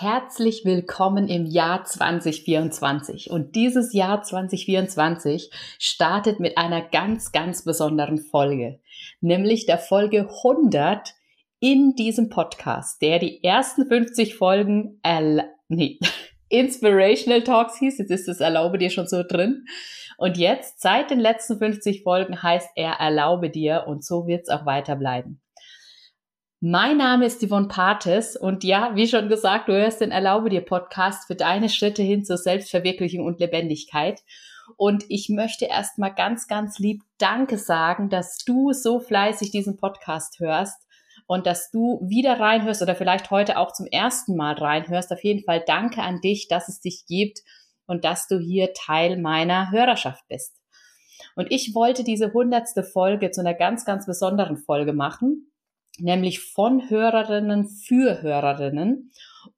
Herzlich willkommen im Jahr 2024. Und dieses Jahr 2024 startet mit einer ganz, ganz besonderen Folge, nämlich der Folge 100 in diesem Podcast, der die ersten 50 Folgen, nee, Inspirational Talks hieß, jetzt ist das Erlaube dir schon so drin. Und jetzt, seit den letzten 50 Folgen, heißt er Erlaube dir und so wird es auch weiter bleiben. Mein Name ist Yvonne Pates und ja, wie schon gesagt, du hörst den Erlaube dir Podcast für deine Schritte hin zur Selbstverwirklichung und Lebendigkeit. Und ich möchte erstmal ganz, ganz lieb Danke sagen, dass du so fleißig diesen Podcast hörst und dass du wieder reinhörst oder vielleicht heute auch zum ersten Mal reinhörst. Auf jeden Fall danke an dich, dass es dich gibt und dass du hier Teil meiner Hörerschaft bist. Und ich wollte diese hundertste Folge zu einer ganz, ganz besonderen Folge machen nämlich von Hörerinnen für Hörerinnen.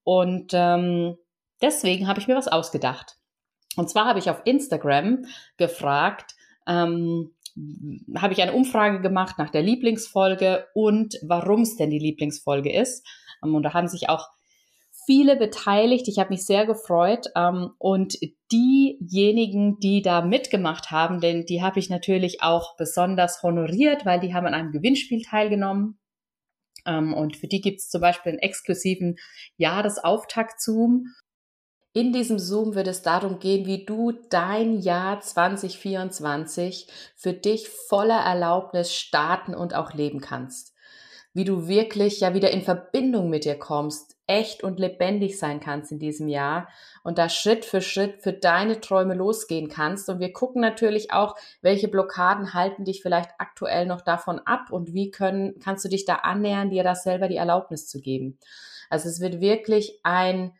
Und ähm, deswegen habe ich mir was ausgedacht. Und zwar habe ich auf Instagram gefragt, ähm, habe ich eine Umfrage gemacht nach der Lieblingsfolge und warum es denn die Lieblingsfolge ist. Ähm, und da haben sich auch viele beteiligt. Ich habe mich sehr gefreut. Ähm, und diejenigen, die da mitgemacht haben, denn die habe ich natürlich auch besonders honoriert, weil die haben an einem Gewinnspiel teilgenommen. Ähm, und für die gibt es zum Beispiel einen exklusiven Jahresauftakt-Zoom. In diesem Zoom wird es darum gehen, wie du dein Jahr 2024 für dich voller Erlaubnis starten und auch leben kannst. Wie du wirklich ja wieder in Verbindung mit dir kommst, echt und lebendig sein kannst in diesem Jahr und da Schritt für Schritt für deine Träume losgehen kannst. Und wir gucken natürlich auch, welche Blockaden halten dich vielleicht aktuell noch davon ab und wie können, kannst du dich da annähern, dir das selber die Erlaubnis zu geben. Also es wird wirklich ein,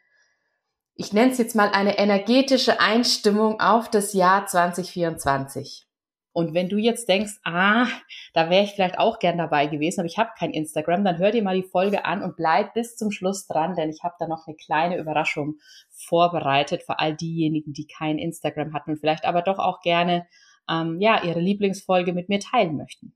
ich nenne es jetzt mal eine energetische Einstimmung auf das Jahr 2024. Und wenn du jetzt denkst, ah, da wäre ich vielleicht auch gern dabei gewesen, aber ich habe kein Instagram, dann hör dir mal die Folge an und bleib bis zum Schluss dran, denn ich habe da noch eine kleine Überraschung vorbereitet für all diejenigen, die kein Instagram hatten und vielleicht aber doch auch gerne ähm, ja ihre Lieblingsfolge mit mir teilen möchten.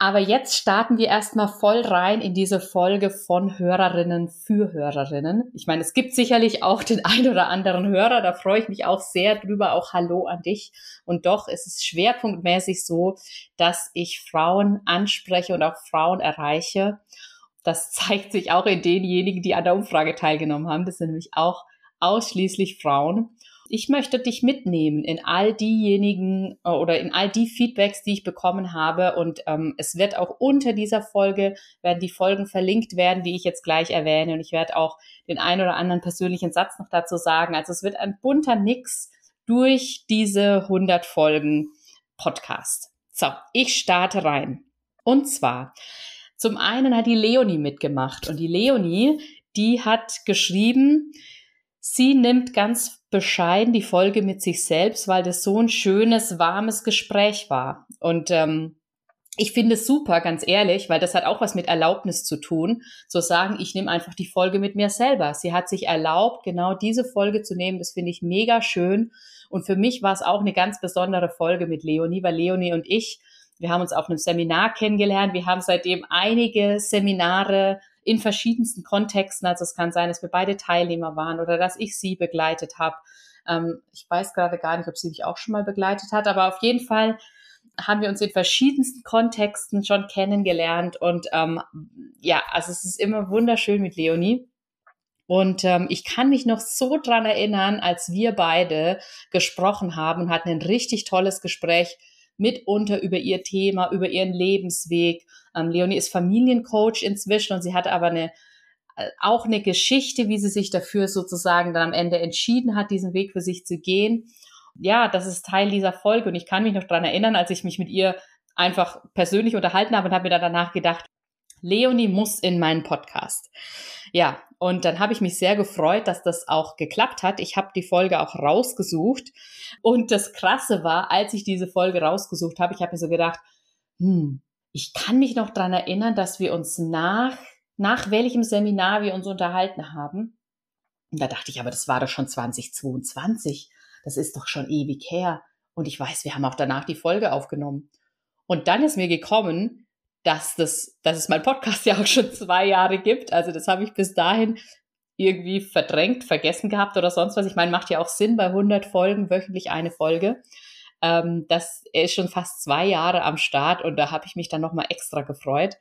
Aber jetzt starten wir erstmal voll rein in diese Folge von Hörerinnen für Hörerinnen. Ich meine, es gibt sicherlich auch den ein oder anderen Hörer, da freue ich mich auch sehr drüber. Auch Hallo an dich. Und doch ist es schwerpunktmäßig so, dass ich Frauen anspreche und auch Frauen erreiche. Das zeigt sich auch in denjenigen, die an der Umfrage teilgenommen haben. Das sind nämlich auch ausschließlich Frauen ich möchte dich mitnehmen in all diejenigen äh, oder in all die Feedbacks, die ich bekommen habe. Und ähm, es wird auch unter dieser Folge werden die Folgen verlinkt werden, die ich jetzt gleich erwähne. Und ich werde auch den einen oder anderen persönlichen Satz noch dazu sagen. Also es wird ein bunter Mix durch diese 100 Folgen Podcast. So, ich starte rein. Und zwar, zum einen hat die Leonie mitgemacht. Und die Leonie, die hat geschrieben, sie nimmt ganz bescheiden die Folge mit sich selbst, weil das so ein schönes, warmes Gespräch war. Und ähm, ich finde es super, ganz ehrlich, weil das hat auch was mit Erlaubnis zu tun, zu sagen, ich nehme einfach die Folge mit mir selber. Sie hat sich erlaubt, genau diese Folge zu nehmen. Das finde ich mega schön. Und für mich war es auch eine ganz besondere Folge mit Leonie, weil Leonie und ich, wir haben uns auf einem Seminar kennengelernt. Wir haben seitdem einige Seminare in verschiedensten Kontexten. Also es kann sein, dass wir beide Teilnehmer waren oder dass ich sie begleitet habe. Ähm, ich weiß gerade gar nicht, ob sie mich auch schon mal begleitet hat, aber auf jeden Fall haben wir uns in verschiedensten Kontexten schon kennengelernt und ähm, ja, also es ist immer wunderschön mit Leonie. Und ähm, ich kann mich noch so dran erinnern, als wir beide gesprochen haben und hatten ein richtig tolles Gespräch mitunter über ihr Thema, über ihren Lebensweg. Ähm, Leonie ist Familiencoach inzwischen und sie hat aber eine äh, auch eine Geschichte, wie sie sich dafür sozusagen dann am Ende entschieden hat, diesen Weg für sich zu gehen. Ja, das ist Teil dieser Folge und ich kann mich noch dran erinnern, als ich mich mit ihr einfach persönlich unterhalten habe und habe mir dann danach gedacht, Leonie muss in meinen Podcast. Ja, und dann habe ich mich sehr gefreut, dass das auch geklappt hat. Ich habe die Folge auch rausgesucht. Und das Krasse war, als ich diese Folge rausgesucht habe, ich habe mir so gedacht, hm, ich kann mich noch dran erinnern, dass wir uns nach, nach welchem Seminar wir uns unterhalten haben. Und da dachte ich, aber das war doch schon 2022. Das ist doch schon ewig her. Und ich weiß, wir haben auch danach die Folge aufgenommen. Und dann ist mir gekommen, dass, das, dass es mein Podcast ja auch schon zwei Jahre gibt. Also das habe ich bis dahin irgendwie verdrängt, vergessen gehabt oder sonst was. Ich meine, macht ja auch Sinn bei 100 Folgen, wöchentlich eine Folge. Ähm, das ist schon fast zwei Jahre am Start und da habe ich mich dann nochmal extra gefreut.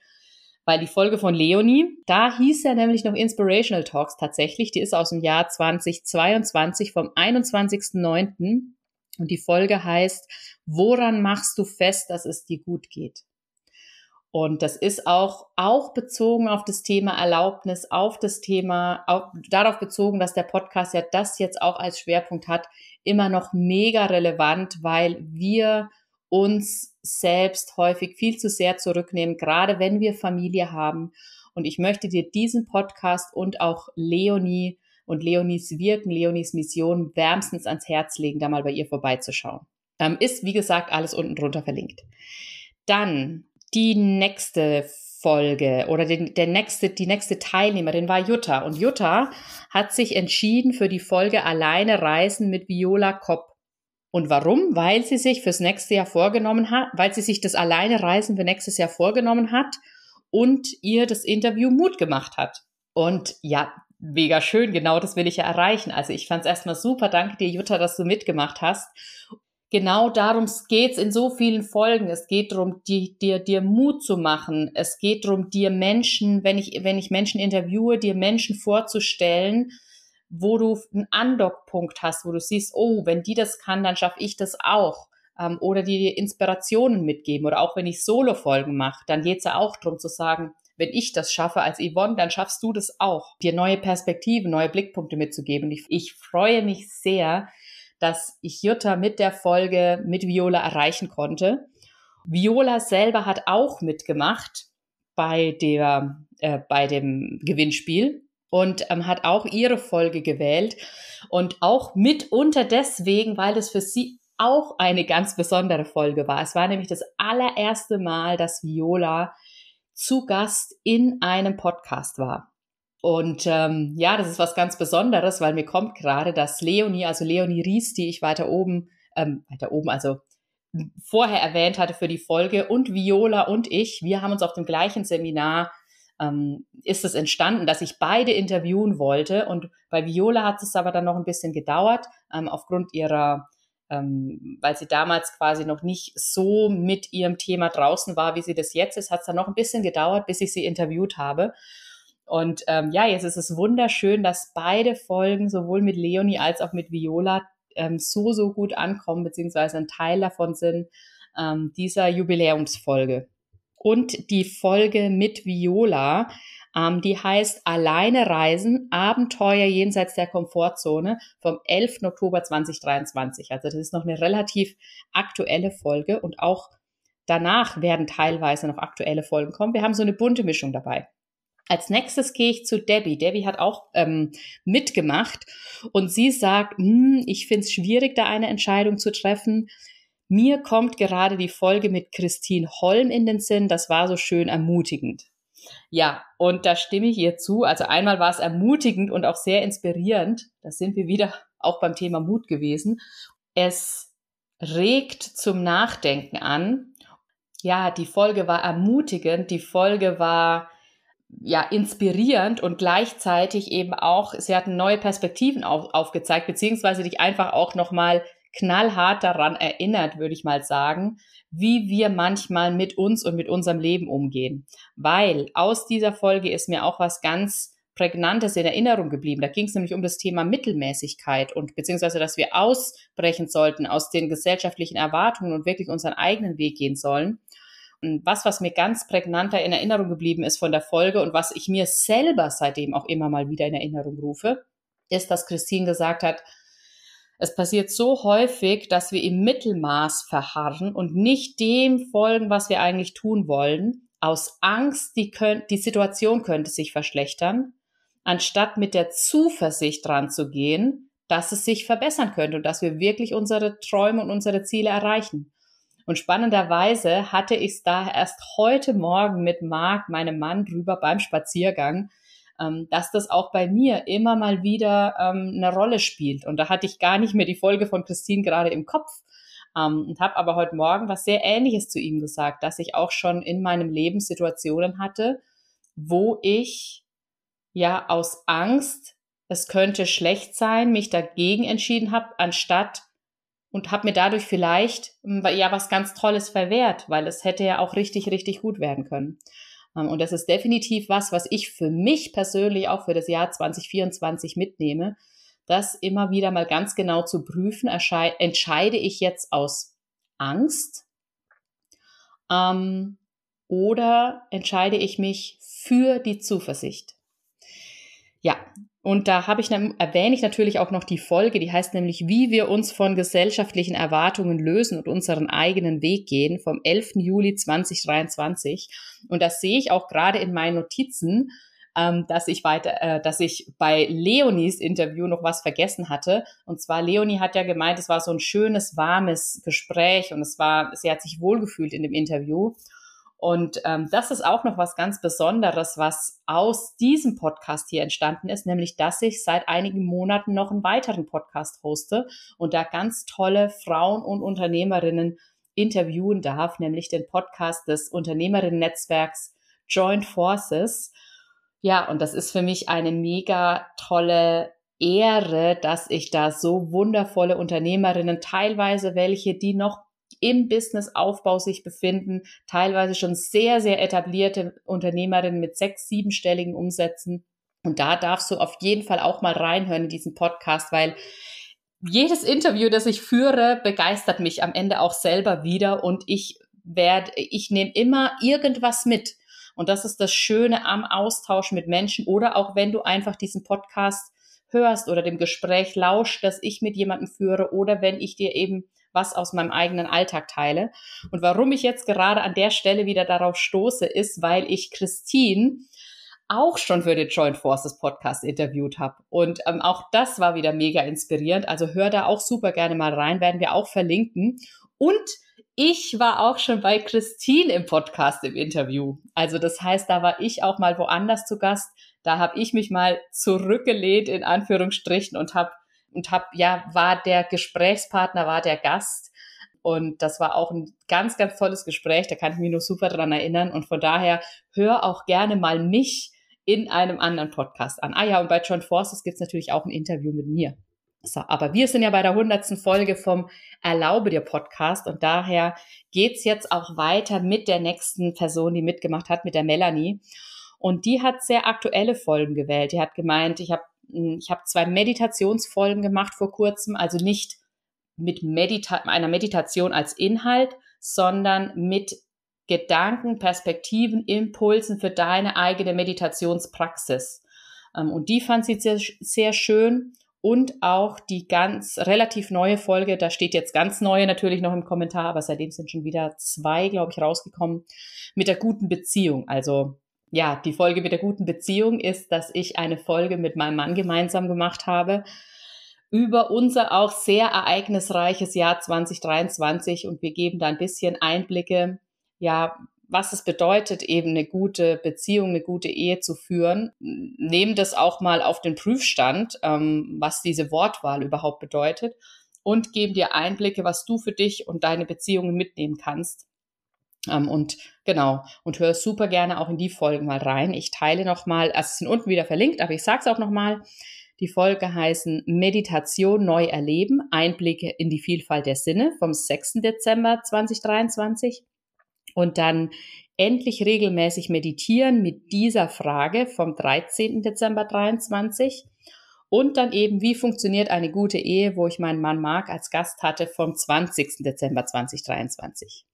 Weil die Folge von Leonie, da hieß er nämlich noch Inspirational Talks tatsächlich. Die ist aus dem Jahr 2022 vom 21.09. Und die Folge heißt, woran machst du fest, dass es dir gut geht? Und das ist auch, auch bezogen auf das Thema Erlaubnis, auf das Thema, auch darauf bezogen, dass der Podcast ja das jetzt auch als Schwerpunkt hat, immer noch mega relevant, weil wir uns selbst häufig viel zu sehr zurücknehmen, gerade wenn wir Familie haben. Und ich möchte dir diesen Podcast und auch Leonie und Leonies Wirken, Leonies Mission wärmstens ans Herz legen, da mal bei ihr vorbeizuschauen. Ist, wie gesagt, alles unten drunter verlinkt. Dann die nächste Folge oder den, der nächste, die nächste Teilnehmerin war Jutta. Und Jutta hat sich entschieden für die Folge Alleine reisen mit Viola Kopp. Und warum? Weil sie sich fürs nächste Jahr vorgenommen hat, weil sie sich das Alleine Reisen für nächstes Jahr vorgenommen hat und ihr das Interview Mut gemacht hat. Und ja, mega schön, genau das will ich ja erreichen. Also ich fand es erstmal super. Danke dir, Jutta, dass du mitgemacht hast genau darum geht's in so vielen Folgen. Es geht darum, dir, dir, Mut zu machen. Es geht darum, dir Menschen, wenn ich, wenn ich Menschen interviewe, dir Menschen vorzustellen, wo du einen Andockpunkt hast, wo du siehst, oh, wenn die das kann, dann schaffe ich das auch. Ähm, oder dir Inspirationen mitgeben. Oder auch wenn ich Solo-Folgen mache, dann geht's ja auch darum zu sagen, wenn ich das schaffe als Yvonne, dann schaffst du das auch. Dir neue Perspektiven, neue Blickpunkte mitzugeben. Ich, ich freue mich sehr, dass ich Jutta mit der Folge mit Viola erreichen konnte. Viola selber hat auch mitgemacht bei der, äh, bei dem Gewinnspiel und ähm, hat auch ihre Folge gewählt und auch mitunter deswegen, weil es für sie auch eine ganz besondere Folge war. Es war nämlich das allererste Mal, dass Viola zu Gast in einem Podcast war. Und ähm, ja, das ist was ganz Besonderes, weil mir kommt gerade, dass Leonie, also Leonie Ries, die ich weiter oben, ähm, weiter oben, also vorher erwähnt hatte für die Folge, und Viola und ich, wir haben uns auf dem gleichen Seminar ähm, ist es entstanden, dass ich beide interviewen wollte. Und bei Viola hat es aber dann noch ein bisschen gedauert, ähm, aufgrund ihrer, ähm, weil sie damals quasi noch nicht so mit ihrem Thema draußen war, wie sie das jetzt ist, hat es dann noch ein bisschen gedauert, bis ich sie interviewt habe. Und ähm, ja, jetzt ist es wunderschön, dass beide Folgen sowohl mit Leonie als auch mit Viola ähm, so, so gut ankommen, beziehungsweise ein Teil davon sind ähm, dieser Jubiläumsfolge. Und die Folge mit Viola, ähm, die heißt Alleine reisen, Abenteuer jenseits der Komfortzone vom 11. Oktober 2023. Also das ist noch eine relativ aktuelle Folge und auch danach werden teilweise noch aktuelle Folgen kommen. Wir haben so eine bunte Mischung dabei. Als nächstes gehe ich zu Debbie. Debbie hat auch ähm, mitgemacht und sie sagt, hm, ich finde es schwierig, da eine Entscheidung zu treffen. Mir kommt gerade die Folge mit Christine Holm in den Sinn. Das war so schön ermutigend. Ja, und da stimme ich ihr zu. Also einmal war es ermutigend und auch sehr inspirierend. Da sind wir wieder auch beim Thema Mut gewesen. Es regt zum Nachdenken an. Ja, die Folge war ermutigend. Die Folge war ja, inspirierend und gleichzeitig eben auch, sie hatten neue Perspektiven auf, aufgezeigt, beziehungsweise dich einfach auch nochmal knallhart daran erinnert, würde ich mal sagen, wie wir manchmal mit uns und mit unserem Leben umgehen. Weil aus dieser Folge ist mir auch was ganz Prägnantes in Erinnerung geblieben. Da ging es nämlich um das Thema Mittelmäßigkeit und beziehungsweise, dass wir ausbrechen sollten aus den gesellschaftlichen Erwartungen und wirklich unseren eigenen Weg gehen sollen. Und was, was mir ganz prägnanter in Erinnerung geblieben ist von der Folge und was ich mir selber seitdem auch immer mal wieder in Erinnerung rufe, ist, dass Christine gesagt hat, es passiert so häufig, dass wir im Mittelmaß verharren und nicht dem folgen, was wir eigentlich tun wollen, aus Angst, die, könnt, die Situation könnte sich verschlechtern, anstatt mit der Zuversicht dran zu gehen, dass es sich verbessern könnte und dass wir wirklich unsere Träume und unsere Ziele erreichen. Und spannenderweise hatte ich es da erst heute Morgen mit Marc, meinem Mann, drüber beim Spaziergang, ähm, dass das auch bei mir immer mal wieder ähm, eine Rolle spielt. Und da hatte ich gar nicht mehr die Folge von Christine gerade im Kopf ähm, und habe aber heute Morgen was sehr Ähnliches zu ihm gesagt, dass ich auch schon in meinem Leben Situationen hatte, wo ich ja aus Angst es könnte schlecht sein, mich dagegen entschieden habe, anstatt und habe mir dadurch vielleicht hm, ja was ganz Tolles verwehrt, weil es hätte ja auch richtig, richtig gut werden können. Ähm, und das ist definitiv was, was ich für mich persönlich auch für das Jahr 2024 mitnehme, das immer wieder mal ganz genau zu prüfen, entscheide ich jetzt aus Angst ähm, oder entscheide ich mich für die Zuversicht. Ja, und da habe ich, erwähne ich natürlich auch noch die Folge, die heißt nämlich, wie wir uns von gesellschaftlichen Erwartungen lösen und unseren eigenen Weg gehen, vom 11. Juli 2023. Und das sehe ich auch gerade in meinen Notizen, ähm, dass ich weiter, äh, dass ich bei Leonies Interview noch was vergessen hatte. Und zwar Leonie hat ja gemeint, es war so ein schönes, warmes Gespräch und es war, sie hat sich wohlgefühlt in dem Interview. Und ähm, das ist auch noch was ganz Besonderes, was aus diesem Podcast hier entstanden ist, nämlich dass ich seit einigen Monaten noch einen weiteren Podcast hoste und da ganz tolle Frauen und Unternehmerinnen interviewen darf, nämlich den Podcast des Unternehmerinnen-Netzwerks Joint Forces. Ja, und das ist für mich eine mega tolle Ehre, dass ich da so wundervolle Unternehmerinnen, teilweise welche, die noch im Businessaufbau sich befinden, teilweise schon sehr, sehr etablierte Unternehmerinnen mit sechs, siebenstelligen Umsätzen. Und da darfst du auf jeden Fall auch mal reinhören in diesen Podcast, weil jedes Interview, das ich führe, begeistert mich am Ende auch selber wieder und ich werde, ich nehme immer irgendwas mit. Und das ist das Schöne am Austausch mit Menschen oder auch wenn du einfach diesen Podcast hörst oder dem Gespräch lauscht, das ich mit jemandem führe oder wenn ich dir eben was aus meinem eigenen Alltag teile. Und warum ich jetzt gerade an der Stelle wieder darauf stoße, ist, weil ich Christine auch schon für den Joint Forces Podcast interviewt habe. Und ähm, auch das war wieder mega inspirierend. Also hör da auch super gerne mal rein, werden wir auch verlinken. Und ich war auch schon bei Christine im Podcast im Interview. Also das heißt, da war ich auch mal woanders zu Gast. Da habe ich mich mal zurückgelehnt in Anführungsstrichen und habe und habe ja war der Gesprächspartner, war der Gast und das war auch ein ganz ganz tolles Gespräch. Da kann ich mich nur super dran erinnern und von daher hör auch gerne mal mich in einem anderen Podcast an. Ah ja, und bei John Forces gibt's natürlich auch ein Interview mit mir. So, aber wir sind ja bei der hundertsten Folge vom Erlaube dir Podcast und daher geht's jetzt auch weiter mit der nächsten Person, die mitgemacht hat, mit der Melanie. Und die hat sehr aktuelle Folgen gewählt. Die hat gemeint, ich habe ich habe zwei Meditationsfolgen gemacht vor kurzem, also nicht mit Medita einer Meditation als Inhalt, sondern mit Gedanken, Perspektiven, Impulsen für deine eigene Meditationspraxis. Ähm, und die fand sie sehr, sehr schön. Und auch die ganz relativ neue Folge, da steht jetzt ganz neue natürlich noch im Kommentar, aber seitdem sind schon wieder zwei, glaube ich, rausgekommen, mit der guten Beziehung. Also ja, die Folge mit der guten Beziehung ist, dass ich eine Folge mit meinem Mann gemeinsam gemacht habe über unser auch sehr ereignisreiches Jahr 2023 und wir geben da ein bisschen Einblicke, ja, was es bedeutet, eben eine gute Beziehung, eine gute Ehe zu führen. Nehmen das auch mal auf den Prüfstand, ähm, was diese Wortwahl überhaupt bedeutet und geben dir Einblicke, was du für dich und deine Beziehungen mitnehmen kannst. Ähm, und genau, und hör super gerne auch in die Folgen mal rein. Ich teile nochmal, also es sind unten wieder verlinkt, aber ich sage es auch nochmal. Die Folge heißen Meditation neu erleben, Einblicke in die Vielfalt der Sinne vom 6. Dezember 2023. Und dann endlich regelmäßig meditieren mit dieser Frage vom 13. Dezember 2023. Und dann eben, wie funktioniert eine gute Ehe, wo ich meinen Mann Marc als Gast hatte vom 20. Dezember 2023.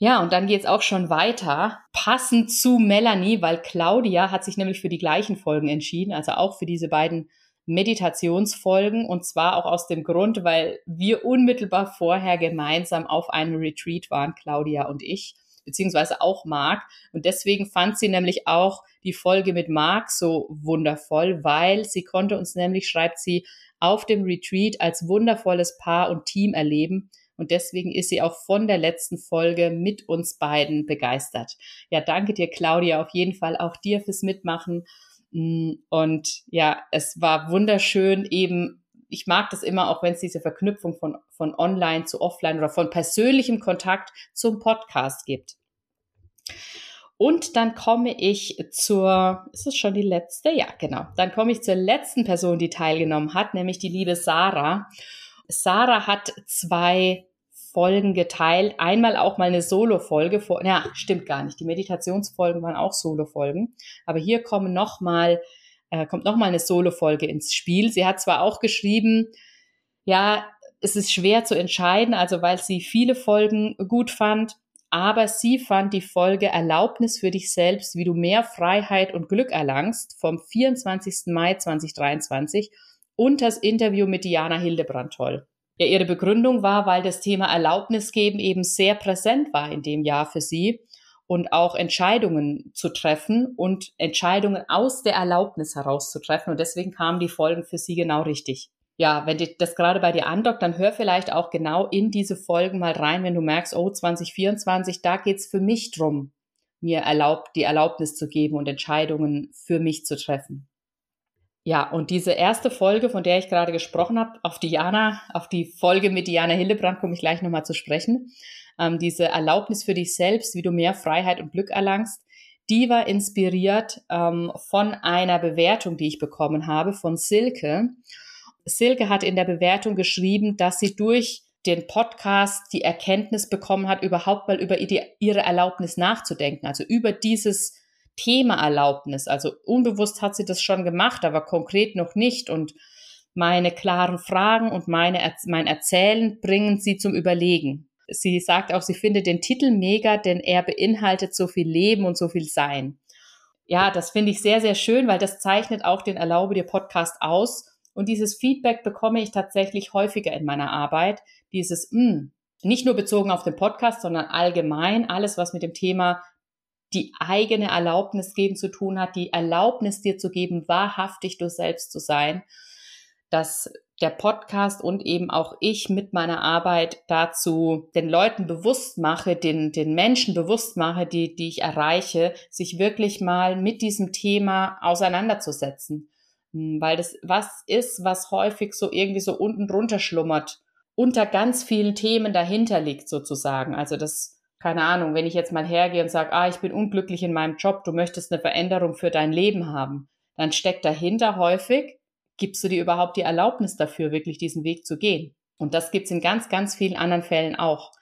Ja, und dann geht's auch schon weiter, passend zu Melanie, weil Claudia hat sich nämlich für die gleichen Folgen entschieden, also auch für diese beiden Meditationsfolgen. Und zwar auch aus dem Grund, weil wir unmittelbar vorher gemeinsam auf einem Retreat waren, Claudia und ich, beziehungsweise auch Marc. Und deswegen fand sie nämlich auch die Folge mit Marc so wundervoll, weil sie konnte uns nämlich, schreibt sie, auf dem Retreat als wundervolles Paar und Team erleben und deswegen ist sie auch von der letzten Folge mit uns beiden begeistert. Ja, danke dir, Claudia, auf jeden Fall auch dir fürs Mitmachen. Mm, und ja, es war wunderschön eben ich mag das immer, auch wenn es diese Verknüpfung von, von online zu offline oder von persönlichem Kontakt zum Podcast gibt. Und dann komme ich zur, ist es schon die letzte? Ja, genau. Dann komme ich zur letzten Person, die teilgenommen hat, nämlich die liebe Sarah. Sarah hat zwei Folgen geteilt. Einmal auch mal eine Solo-Folge. Ja, stimmt gar nicht. Die Meditationsfolgen waren auch Solo-Folgen. Aber hier kommen noch mal, äh, kommt noch mal eine Solo-Folge ins Spiel. Sie hat zwar auch geschrieben, ja, es ist schwer zu entscheiden, also weil sie viele Folgen gut fand, aber sie fand die Folge Erlaubnis für dich selbst, wie du mehr Freiheit und Glück erlangst vom 24. Mai 2023 und das Interview mit Diana Hildebrand toll. Ja, ihre Begründung war, weil das Thema Erlaubnis geben eben sehr präsent war in dem Jahr für sie und auch Entscheidungen zu treffen und Entscheidungen aus der Erlaubnis heraus zu treffen. Und deswegen kamen die Folgen für sie genau richtig ja, wenn das gerade bei dir andockt, dann hör vielleicht auch genau in diese Folgen mal rein, wenn du merkst, oh, 2024, da geht's für mich drum, mir erlaubt, die Erlaubnis zu geben und Entscheidungen für mich zu treffen. Ja, und diese erste Folge, von der ich gerade gesprochen habe, auf Diana, auf die Folge mit Diana Hillebrand komme ich gleich nochmal zu sprechen. Ähm, diese Erlaubnis für dich selbst, wie du mehr Freiheit und Glück erlangst, die war inspiriert ähm, von einer Bewertung, die ich bekommen habe von Silke. Silke hat in der Bewertung geschrieben, dass sie durch den Podcast die Erkenntnis bekommen hat, überhaupt mal über ihre Erlaubnis nachzudenken, also über dieses Thema Erlaubnis. Also unbewusst hat sie das schon gemacht, aber konkret noch nicht. Und meine klaren Fragen und meine, mein Erzählen bringen sie zum Überlegen. Sie sagt auch, sie findet den Titel mega, denn er beinhaltet so viel Leben und so viel Sein. Ja, das finde ich sehr, sehr schön, weil das zeichnet auch den Erlaube dir Podcast aus und dieses Feedback bekomme ich tatsächlich häufiger in meiner Arbeit. Dieses, mh, hm, nicht nur bezogen auf den Podcast, sondern allgemein alles, was mit dem Thema die eigene Erlaubnis geben zu tun hat, die Erlaubnis dir zu geben, wahrhaftig du selbst zu sein, dass der Podcast und eben auch ich mit meiner Arbeit dazu den Leuten bewusst mache, den, den Menschen bewusst mache, die, die ich erreiche, sich wirklich mal mit diesem Thema auseinanderzusetzen. Hm, weil das was ist, was häufig so irgendwie so unten drunter schlummert, unter ganz vielen Themen dahinter liegt sozusagen. Also das, keine Ahnung, wenn ich jetzt mal hergehe und sage, ah, ich bin unglücklich in meinem Job, du möchtest eine Veränderung für dein Leben haben, dann steckt dahinter häufig, gibst du dir überhaupt die Erlaubnis dafür, wirklich diesen Weg zu gehen? Und das gibt's in ganz, ganz vielen anderen Fällen auch.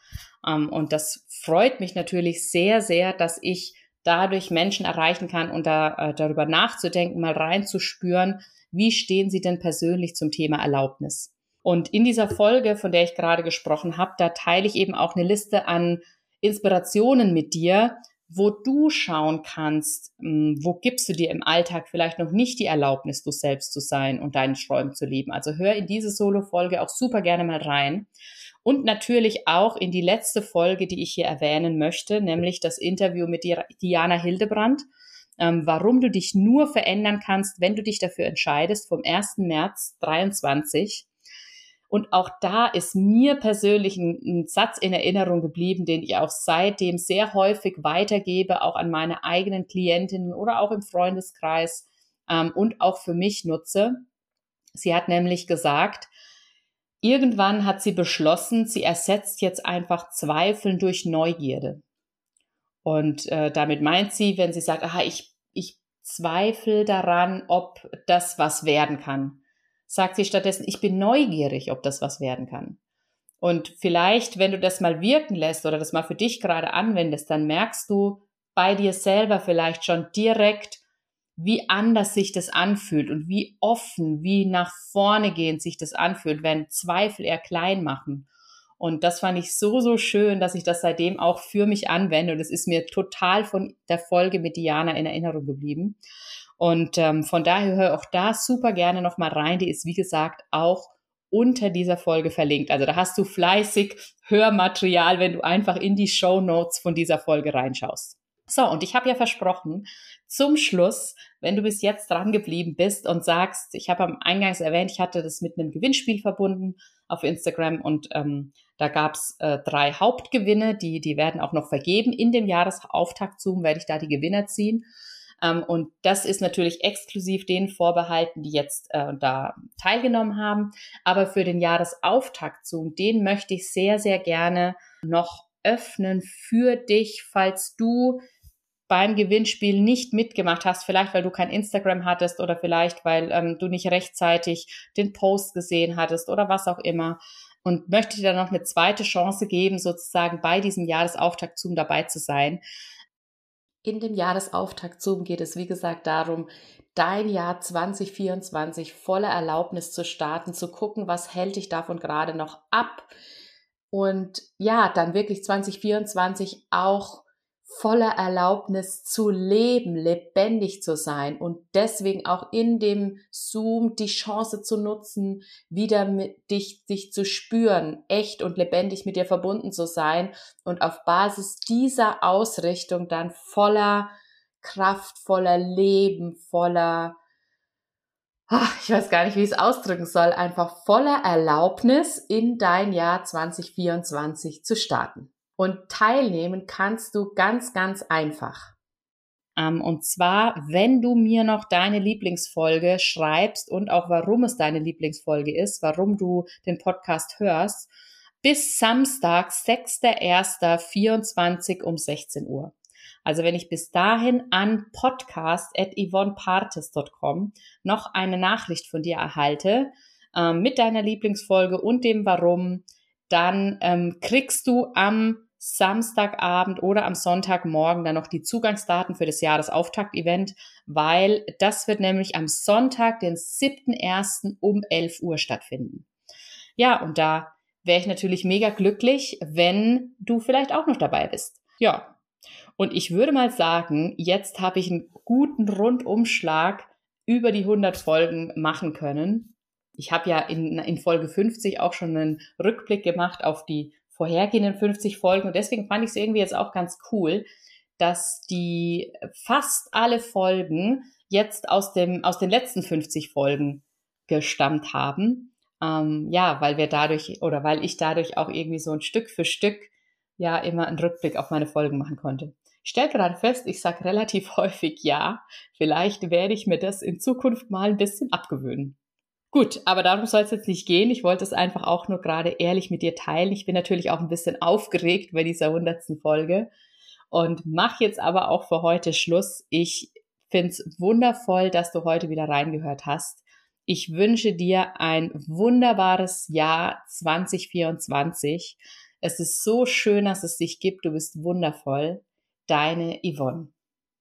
Ähm, und das freut mich natürlich sehr, sehr, dass ich dadurch Menschen erreichen kann und da äh, darüber nachzudenken, mal reinzuspüren, wie stehen sie denn persönlich zum Thema Erlaubnis. Und in dieser Folge, von der ich gerade gesprochen habe, da teile ich eben auch eine Liste an Inspirationen mit dir, wo du schauen kannst, hm, wo gibst du dir im Alltag vielleicht noch nicht die Erlaubnis, du selbst zu sein und deinen Träumen zu leben. Also hör in diese Solo-Folge auch super gerne mal rein. Und natürlich auch in die letzte Folge, die ich hier erwähnen möchte, nämlich das Interview mit Diana Hildebrand, ähm, warum du dich nur verändern kannst, wenn du dich dafür entscheidest, vom 1. März 23. Und auch da ist mir persönlich ein, ein, Satz in Erinnerung geblieben, den ich auch seitdem sehr häufig weitergebe, auch an meine eigenen Klientinnen oder auch im Freundeskreis ähm, und auch für mich nutze. Sie hat nämlich gesagt, Irgendwann hat sie beschlossen, sie ersetzt jetzt einfach Zweifeln durch Neugierde. Und äh, damit meint sie, wenn sie sagt, aha, ich, ich zweifle daran, ob das was werden kann, sagt sie stattdessen, ich bin neugierig, ob das was werden kann. Und vielleicht, wenn du das mal wirken lässt oder das mal für dich gerade anwendest, dann merkst du bei dir selber vielleicht schon direkt, wie anders sich das anfühlt und wie offen, wie nach vorne gehend sich das anfühlt, wenn Zweifel eher klein machen. Und das fand ich so, so schön, dass ich das seitdem auch für mich anwende. Und es ist mir total von der Folge mit Diana in Erinnerung geblieben. Und ähm, von daher höre auch da super gerne nochmal rein. Die ist, wie gesagt, auch unter dieser Folge verlinkt. Also da hast du fleißig Hörmaterial, wenn du einfach in die Show Notes von dieser Folge reinschaust. So, und ich habe ja versprochen, zum Schluss, wenn du bis jetzt dran geblieben bist und sagst, ich habe am Eingangs erwähnt, ich hatte das mit einem Gewinnspiel verbunden auf Instagram und ähm, da gab's äh, drei Hauptgewinne, die, die werden auch noch vergeben. In dem Jahresauftakt Zoom werde ich da die Gewinner ziehen. Ähm, und das ist natürlich exklusiv den vorbehalten, die jetzt äh, da teilgenommen haben. Aber für den Jahresauftakt Zoom, den möchte ich sehr, sehr gerne noch öffnen für dich, falls du beim Gewinnspiel nicht mitgemacht hast, vielleicht weil du kein Instagram hattest oder vielleicht weil ähm, du nicht rechtzeitig den Post gesehen hattest oder was auch immer und möchte dir dann noch eine zweite Chance geben, sozusagen bei diesem Jahresauftakt Zoom dabei zu sein. In dem Jahresauftakt. Zoom geht es, wie gesagt, darum, dein Jahr 2024 voller Erlaubnis zu starten, zu gucken, was hält dich davon gerade noch ab. Und ja, dann wirklich 2024 auch voller Erlaubnis zu leben, lebendig zu sein und deswegen auch in dem Zoom die Chance zu nutzen, wieder mit dich, dich zu spüren, echt und lebendig mit dir verbunden zu sein und auf Basis dieser Ausrichtung dann voller Kraft, voller Leben, voller, ach, ich weiß gar nicht, wie ich es ausdrücken soll, einfach voller Erlaubnis in dein Jahr 2024 zu starten. Und teilnehmen kannst du ganz, ganz einfach. Ähm, und zwar, wenn du mir noch deine Lieblingsfolge schreibst und auch warum es deine Lieblingsfolge ist, warum du den Podcast hörst, bis Samstag, 6.1.24 um 16 Uhr. Also wenn ich bis dahin an podcast.yvonnepartes.com noch eine Nachricht von dir erhalte, ähm, mit deiner Lieblingsfolge und dem Warum, dann ähm, kriegst du am Samstagabend oder am Sonntagmorgen dann noch die Zugangsdaten für das Jahresauftakt-Event, weil das wird nämlich am Sonntag, den 7.1. um 11 Uhr stattfinden. Ja, und da wäre ich natürlich mega glücklich, wenn du vielleicht auch noch dabei bist. Ja. Und ich würde mal sagen, jetzt habe ich einen guten Rundumschlag über die 100 Folgen machen können. Ich habe ja in, in Folge 50 auch schon einen Rückblick gemacht auf die vorhergehenden 50 Folgen. Und deswegen fand ich es irgendwie jetzt auch ganz cool, dass die fast alle Folgen jetzt aus dem, aus den letzten 50 Folgen gestammt haben. Ähm, ja, weil wir dadurch oder weil ich dadurch auch irgendwie so ein Stück für Stück ja immer einen Rückblick auf meine Folgen machen konnte. Ich stelle gerade fest, ich sage relativ häufig ja. Vielleicht werde ich mir das in Zukunft mal ein bisschen abgewöhnen. Gut, aber darum soll es jetzt nicht gehen. Ich wollte es einfach auch nur gerade ehrlich mit dir teilen. Ich bin natürlich auch ein bisschen aufgeregt bei dieser hundertsten Folge und mache jetzt aber auch für heute Schluss. Ich finde es wundervoll, dass du heute wieder reingehört hast. Ich wünsche dir ein wunderbares Jahr 2024. Es ist so schön, dass es dich gibt. Du bist wundervoll. Deine Yvonne.